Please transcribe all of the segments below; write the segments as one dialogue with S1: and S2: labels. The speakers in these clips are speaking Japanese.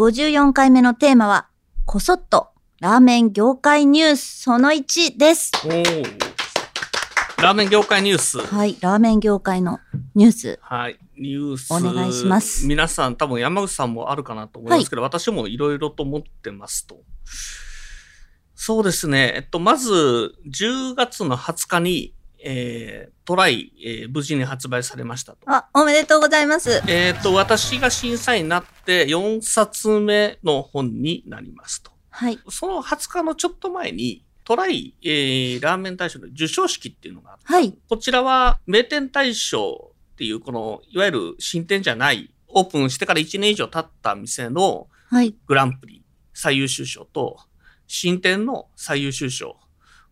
S1: 54回目のテーマはこそっとラーメン業界ニュースその1です。
S2: ラーメン業界ニュース。
S1: はいラーメン業界のニュース。
S2: はいニュース。
S1: お願いします。
S2: 皆さん多分山口さんもあるかなと思いますけど、私もいろいろと思ってますと。そうですね。えっとまず10月の20日にえー、トライ、えー、無事に発売されましたと。
S1: あ、おめでとうございます。
S2: えっ、と、私が審査員になって4冊目の本になりますと。
S1: はい。
S2: その20日のちょっと前に、トライ、えー、ラーメン大賞の授賞式っていうのがあって、
S1: はい。
S2: こちらは名店大賞っていう、この、いわゆる新店じゃない、オープンしてから1年以上経った店の
S1: はい。
S2: グランプリ最優秀賞と、新店の最優秀賞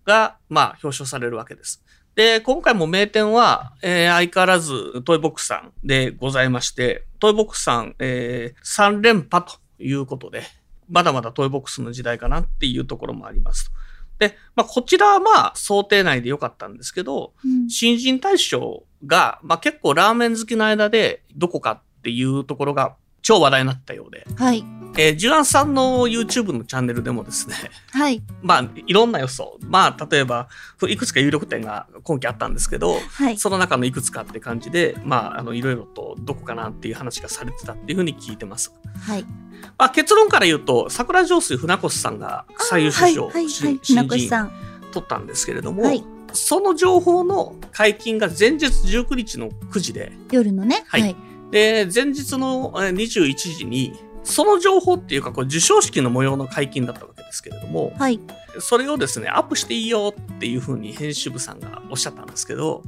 S2: が、まあ、表彰されるわけです。で、今回も名店は、えー相変わらずトイボックスさんでございまして、トイボックスさん、えー3連覇ということで、まだまだトイボックスの時代かなっていうところもありますと。で、まあ、こちらはまあ、想定内でよかったんですけど、
S1: うん
S2: 新人大賞が、まあ、結構ラーメン好きの間でどこかっていうところが超話題になったようで、
S1: はい。
S2: えー、ジュアンさんの YouTube のチャンネルでもですね、
S1: はい。
S2: まあ、いろんな予想。まあ、例えば、いくつか有力点が今期あったんですけど、
S1: はい。
S2: その中のいくつかって感じで、まあ、あの、いろいろとどこかなっていう話がされてたっていうふうに聞いてます。
S1: はい。
S2: まあ、結論から言うと、桜上水船越さんが最優秀賞を
S1: はい。はい。
S2: し
S1: はい。
S2: 新人
S1: さん。
S2: 取ったんですけれども、
S1: はい
S2: その情報の解禁が前日19日の9時で、
S1: 夜のね。
S2: はい
S1: はい。
S2: で、前日のえー21時に、その情報っていうか、こう授賞式の模様の解禁だったわけですけれども、
S1: はい。
S2: それをですね、アップしていいよっていうふうに編集部さんがおっしゃったんですけど、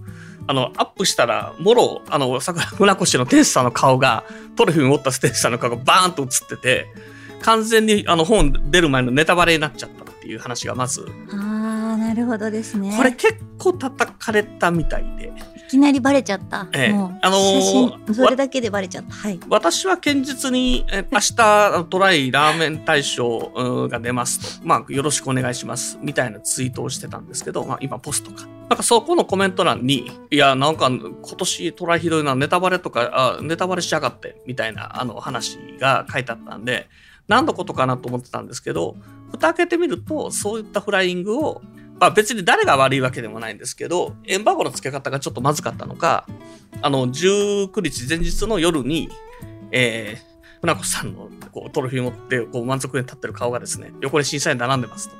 S2: あの、アップしたら、もろ、あの、桜船越の天使さんの顔が、トロフィー持った天使さんの顔がバーンと映ってて、完全にあの本出る前のネタバレになっちゃったっていう話がまず、
S1: あー、なるほどですね。
S2: これ結構叩かれたみたいで、
S1: いきなりバレちゃった。
S2: ええ
S1: もう、
S2: あのー
S1: それだけでバレちゃった。はい。
S2: 私は堅実に、え明日トライラーメン大賞うんが出ますと、まあ、よろしくお願いします、みたいなツイートをしてたんですけど、まあ、今ポストか。なんかそこのコメント欄に、いや、なんか今年トライひどいな、ネタバレとか、あネタバレしやがって、みたいなあの話が書いてあったんで、何のことかなと思ってたんですけど、蓋開けてみると、そういったフライングを、まあ別に誰が悪いわけでもないんですけど、エンバーゴの付け方がちょっとまずかったのか、あの、19日前日の夜に、えー、船越さんのこうトロフィー持ってこう満足に立ってる顔がですね、横に審査員並んでますと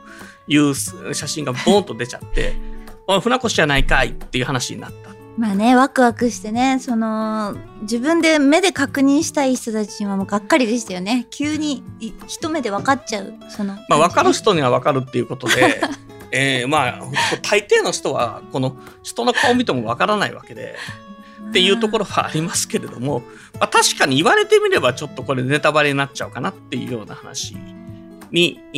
S2: いう写真がボーンと出ちゃって、おい船越じゃないかいっていう話になった。
S1: まあね、ワクワクしてね、その、自分で目で確認したい人たちにはもうがっかりでしたよね。急にい一目で分かっちゃう。その。
S2: まあ分かる人には分かるっていうことで、えー、まあ大抵の人はこの人の顔を見てもわからないわけで、っていうところはありますけれども、まあ、確かに言われてみればちょっとこれネタバレになっちゃうかなっていうような話に、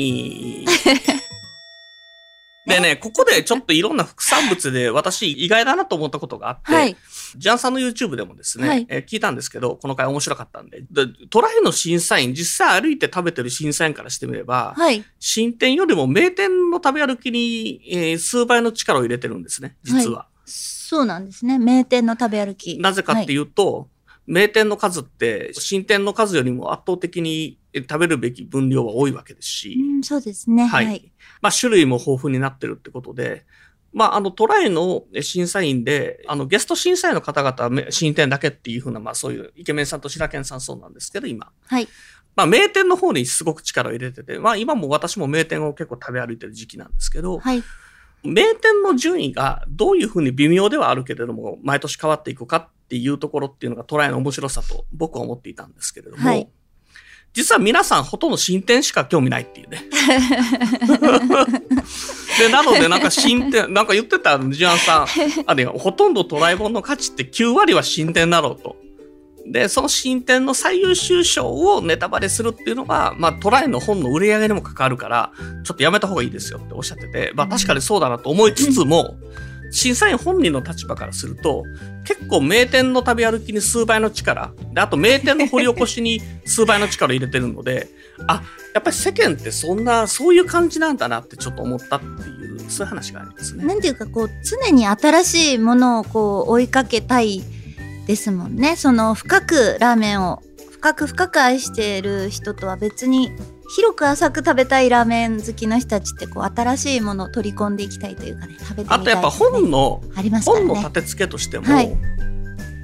S2: でね、ここでちょっといろんな副産物で私意外だなと思ったことがあって、
S1: はい。
S2: ジャンさんの YouTube でもですね、
S1: はい
S2: えー聞いたんですけど、この回面白かったんでで、トライの審査員、実際歩いて食べてる審査員からしてみれば、
S1: はい。
S2: 新店よりも名店の食べ歩きに、えー数倍の力を入れてるんですね、実は。
S1: そうなんですね。名店の食べ歩き。
S2: なぜかっていうと、名店の数って新店の数よりも圧倒的にえ食べるべき分量は多いわけですし、
S1: うん、そうですね。
S2: はい
S1: はい。
S2: まあ種類も豊富になってるってことで、まああのトライの審査員で、あのゲスト審査員の方々はめ新店だけっていうふうな、まあそういうイケメンさんと白犬さんそうなんですけど、今。
S1: はい。
S2: まあ名店の方にすごく力を入れてて、まあ今も私も名店を結構食べ歩いてる時期なんですけど、
S1: はい。
S2: 名店の順位がどういうふうに微妙ではあるけれども、毎年変わっていくかっていうところっていうのがトライの面白さと僕は思っていたんですけれども、
S1: はい
S2: 実は皆さんほとんど新店しか興味ないっていうね。で、なのでなんか新店、なんか言ってたジュアンさん、あれほとんどトライ本の価値って9割は新店だろうと。で、その新店の最優秀賞をネタバレするっていうのが、まあトライの本の売り上げにも関わるから、ちょっとやめた方がいいですよっておっしゃってて、まあ確かにそうだなと思いつつも、審査員本人の立場からすると、結構名店の食べ歩きに数倍の力、で、あと名店の掘り起こしに数倍の力を入れてるので、あ、やっぱり世間ってそんな、そういう感じなんだなってちょっと思ったっていう、そういう話がありますね。
S1: なんていうかこう常に新しいものをこう追いかけたいですもんねその深くラーメンを深く深く愛している人とは別に広く浅く食べたいラーメン好きの人たちってこう新しいものを取り込んでいきたいというかね食べてみたい
S2: あとやっぱ本の、
S1: ね。
S2: 本の立て付けとしても、
S1: はい。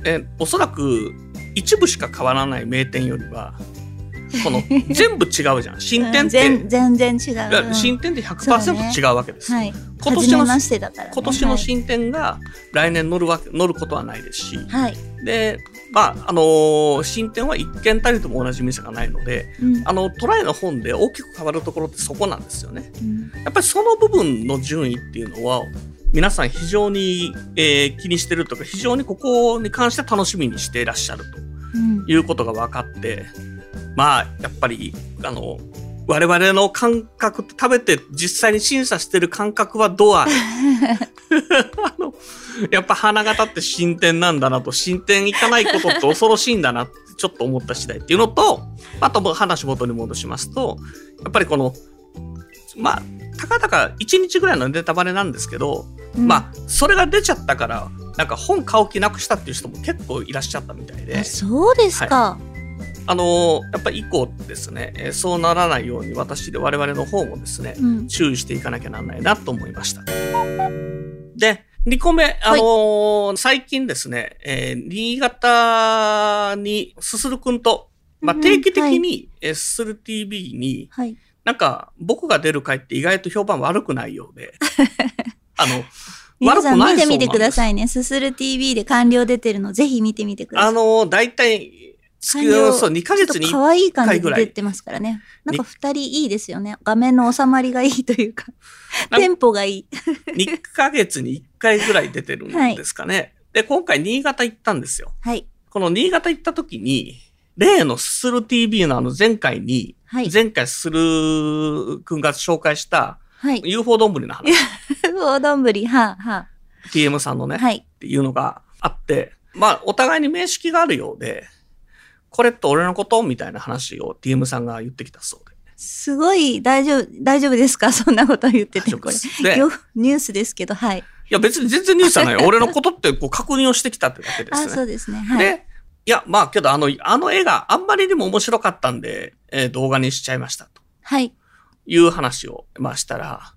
S2: えおそらく一部しか変わらない名店よりは この全部違うじゃん。新店
S1: うん
S2: って、
S1: 全全然違う、うん
S2: 新店って
S1: そう
S2: 100%
S1: ね
S2: 違うわけです、
S1: はい。
S2: 今年の
S1: ね、
S2: 今年の新店が来年乗るわけ乗ることはないですし、
S1: はい、はい。
S2: でまああのー新店は一軒たりとも同じ店がないので
S1: うん。
S2: あのトライの本で大きく変わるところってそこなんですよね。
S1: うん。
S2: やっぱりその部分の順位っていうのは皆さん非常に、えー気にしてるとか非常にここに関して楽しみにしていらっしゃると
S1: うん。
S2: いうことが分かってまあやっぱりあの我々の感覚食べて実際に審査してる感覚はどうあれあの やっぱ花形って新店なんだなと。新店行かないことって恐ろしいんだなってちょっと思った次第っていうのとあと話元に戻しますとやっぱりこのまあたかだか1日ぐらいのネタバレなんですけど、
S1: うん。
S2: まあそれが出ちゃったからなんか本買う気なくしたっていう人も結構いらっしゃったみたいで。
S1: あそうですか、
S2: あのやっぱり以降ですね、えーそうならないように私で我々の方もですね
S1: うん。
S2: 注意していかなきゃなんないなと思いました。で、2個目、あのー最近ですね、えー新潟にすするくんと、まあ、
S1: うん
S2: 定期的に、えーすする TV に、
S1: はい
S2: なんか僕が出る回って意外と評判悪くないようで、あの、
S1: 皆さん
S2: 悪くない
S1: 見てみてくだ
S2: い。
S1: さいね。すする TV で完了出てるの、ぜひ見てみてください。
S2: あのー、大体、そう、2ヶ月に
S1: 可愛い感じ
S2: 回ぐらい
S1: で出てますからね。なんか二人いいですよね。画面の収まりがいいというか、テンポがいい。
S2: 2ヶ月に1回ぐらい出てるんですかね。で、今回新潟行ったんですよ。
S1: はい。
S2: この新潟行った時に、例のすする TV のあの前回に、
S1: はい。
S2: 前回すするくんが紹介した
S1: はい。
S2: UFO 丼の話、
S1: おどんぶり、はあ、は
S2: TM さんのね、
S1: あ。はい。
S2: っていうのがあって、まあ、お互いに面識があるようで、これって俺のこと？みたいな話を TM さんが言ってきたそうで。
S1: すごい、大丈夫、大丈夫ですか？そんなこと言ってて、これニュースですけど、はい。
S2: や別に全然ニュースじゃないよ。俺のことってこう確認をしてきたってだけです
S1: あ、
S2: ね。
S1: そうですね。はい。
S2: で、いや、まあけどあの、あの絵があんまりにも面白かったんで、えー動画にしちゃいましたと
S1: はい。
S2: いう話を、まあしたら、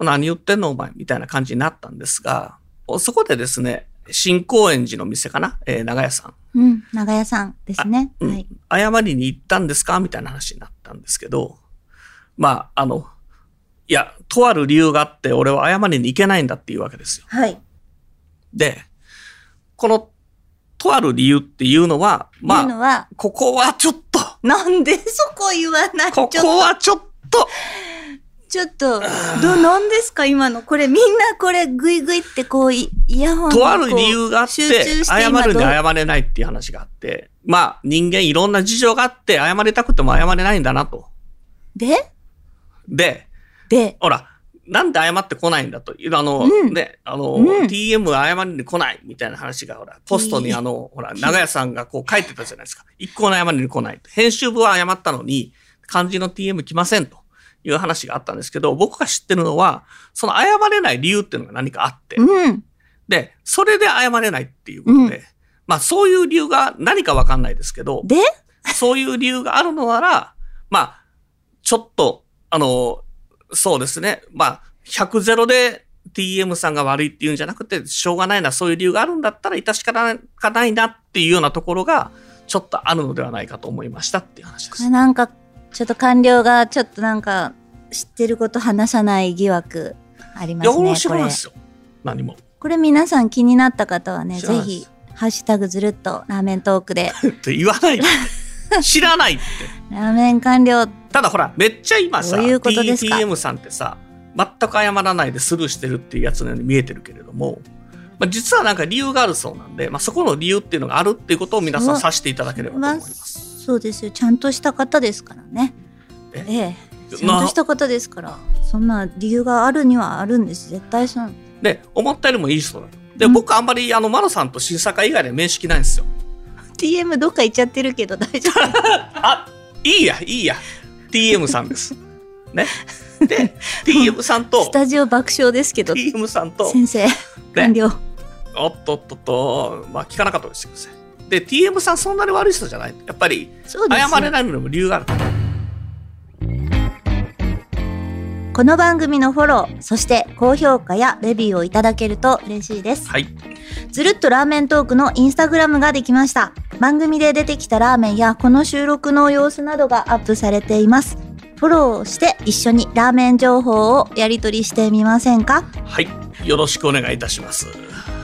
S2: 何言ってんのお前？みたいな感じになったんですが、そこでですね、新高円寺の店かな？えー長屋さん。
S1: うん。長屋さんですね。
S2: うん
S1: はい。
S2: 謝りに行ったんですか？みたいな話になったんですけど、まあ、あの、いや、とある理由があって、俺は謝りに行けないんだっていうわけですよ。
S1: はい。
S2: で、この、とある理由っていうのは、
S1: まあ、
S2: ここはちょっと、
S1: なんでそこ言わない？
S2: ここはちょっと、
S1: ちょっと、ど、なんですか今の？これみんなこれグイグイってこうイイヤホンに
S2: とある理由があって、謝るに謝れないっていう話があって、まあ、人間いろんな事情があって、謝りたくても謝れないんだなと。
S1: で？
S2: で、
S1: で、
S2: ほら、なんで謝ってこないんだと。いう、あの、
S1: うん。
S2: ね、あの、
S1: うん。
S2: TM 謝りに来ないみたいな話が、ほら、ポストにあの、ほら、長屋さんがこう書いてたじゃないですか。一向の謝りに来ないと。編集部は謝ったのに、漢字の TM 来ませんという話があったんですけど、僕が知ってるのは、その謝れない理由っていうのが何かあって、
S1: うん。
S2: で、それで謝れないっていうことで、
S1: うん
S2: まあそういう理由が何かわかんないですけど、
S1: で？
S2: そういう理由があるのなら、まあ、ちょっと、あの、そうですね。まあ、100ゼロで TM さんが悪いっていうんじゃなくて、しょうがないな、そういう理由があるんだったら、致し方がないなっていうようなところが、ちょっとあるのではないかと思いましたっていう話です。
S1: なんか、ちょっと官僚がちょっとなんか、知ってること話さない疑惑ありま
S2: いや、
S1: すね。
S2: 面
S1: これ
S2: 白いですよ。何も。
S1: これ皆さん気になった方はね、ぜひ、ハッシュタグずるっとラーメントークで、
S2: って言わないで。知らないって。
S1: ラーメン官僚、
S2: ただほら、めっちゃ今さ、
S1: どういうことですか
S2: ？TTM さんってさ、全く謝らないでスルーしてるっていうやつのように見えてるけれども、まあ、実はなんか理由があるそうなんで、まあ、そこの理由っていうのがあるっていうことを皆さん察していただければと思います。
S1: そうですよ。ちゃんとした方ですからね。
S2: え？
S1: ええ。ちゃんとした方ですから。そんな理由があるにはあるんです。絶対そう。
S2: で、思ったよりもいい人だと。で、
S1: うん
S2: 僕あんまりあの、マロさんと審査会以外で面識ないんですよ。
S1: TM どっか行っちゃってるけど大丈夫？
S2: あ、いいや、いいや。TM さんです。ね？で、TM さんと
S1: ス、タジオ爆笑ですけど、
S2: TM さんと、
S1: 先生、完了。
S2: おっとっとっと、まあ聞かなかったですけどね。で、TM さんそんなに悪い人じゃない。やっぱり、謝れないのにも理由がある。
S1: この番組のフォロー、そして高評価やレビューをいただけると嬉しいです。
S2: はい。
S1: ずるっとラーメントークのインスタグラムができました。番組で出てきたラーメンやこの収録の様子などがアップされています。フォローして一緒にラーメン情報をやり取りしてみませんか？
S2: はい。よろしくお願いいたします。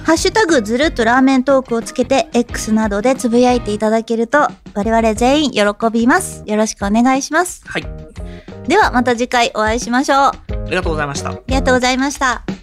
S1: ハッシュタグずるっとラーメントークをつけて X などでつぶやいていただけると我々全員喜びます。よろしくお願いします。
S2: はい。
S1: ではまた次回お会いしましょう。あ
S2: ありがとうございました。
S1: りがとうございました。